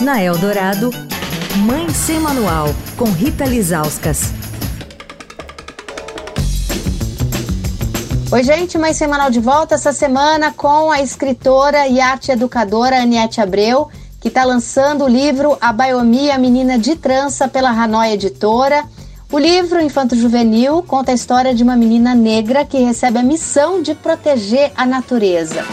Na Eldorado, Mãe Sem Manual, com Rita Lizauskas. Oi, gente, Mãe Semanal de volta essa semana com a escritora e arte educadora Aniette Abreu, que está lançando o livro A Baiomia Menina de Trança pela Hanoi Editora. O livro Infanto Juvenil conta a história de uma menina negra que recebe a missão de proteger a natureza.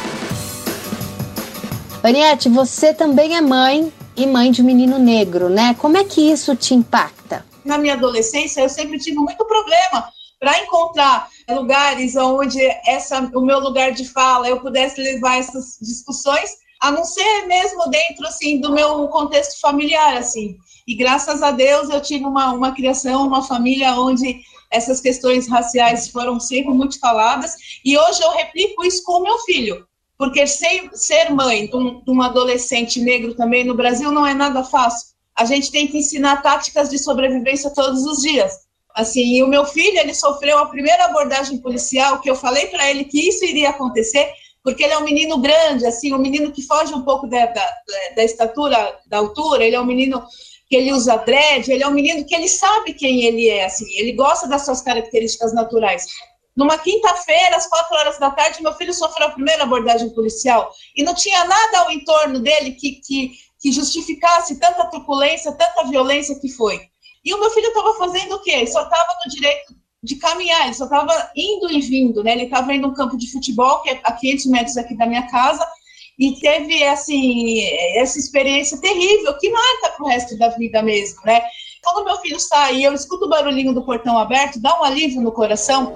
Aniette, você também é mãe e mãe de um menino negro, né? Como é que isso te impacta? Na minha adolescência, eu sempre tive muito problema para encontrar lugares onde essa, o meu lugar de fala eu pudesse levar essas discussões, a não ser mesmo dentro assim do meu contexto familiar, assim. E graças a Deus eu tive uma, uma criação, uma família onde essas questões raciais foram sempre muito faladas, e hoje eu replico isso com meu filho porque ser, ser mãe de um, de um adolescente negro também no Brasil não é nada fácil. A gente tem que ensinar táticas de sobrevivência todos os dias. Assim, e o meu filho, ele sofreu a primeira abordagem policial, que eu falei para ele que isso iria acontecer, porque ele é um menino grande, assim, um menino que foge um pouco da, da, da estatura, da altura, ele é um menino que ele usa dread, ele é um menino que ele sabe quem ele é, assim, ele gosta das suas características naturais. Numa quinta-feira, às quatro horas da tarde, meu filho sofreu a primeira abordagem policial e não tinha nada ao entorno dele que, que, que justificasse tanta truculência, tanta violência que foi. E o meu filho estava fazendo o quê? Ele só estava no direito de caminhar, ele só estava indo e vindo, né? Ele estava indo um campo de futebol, que é a 500 metros aqui da minha casa, e teve, assim, essa experiência terrível, que marca para o resto da vida mesmo, né? Quando meu filho sai e eu escuto o barulhinho do portão aberto, dá um alívio no coração.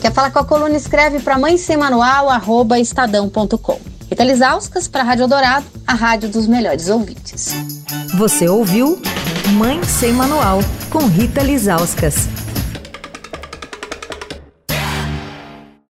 Quer falar com a coluna? Escreve para mãe sem manual, arroba estadão.com. Rita Lisauskas para a Rádio Dourado, a rádio dos melhores ouvintes. Você ouviu Mãe Sem Manual, com Rita Lisauskas.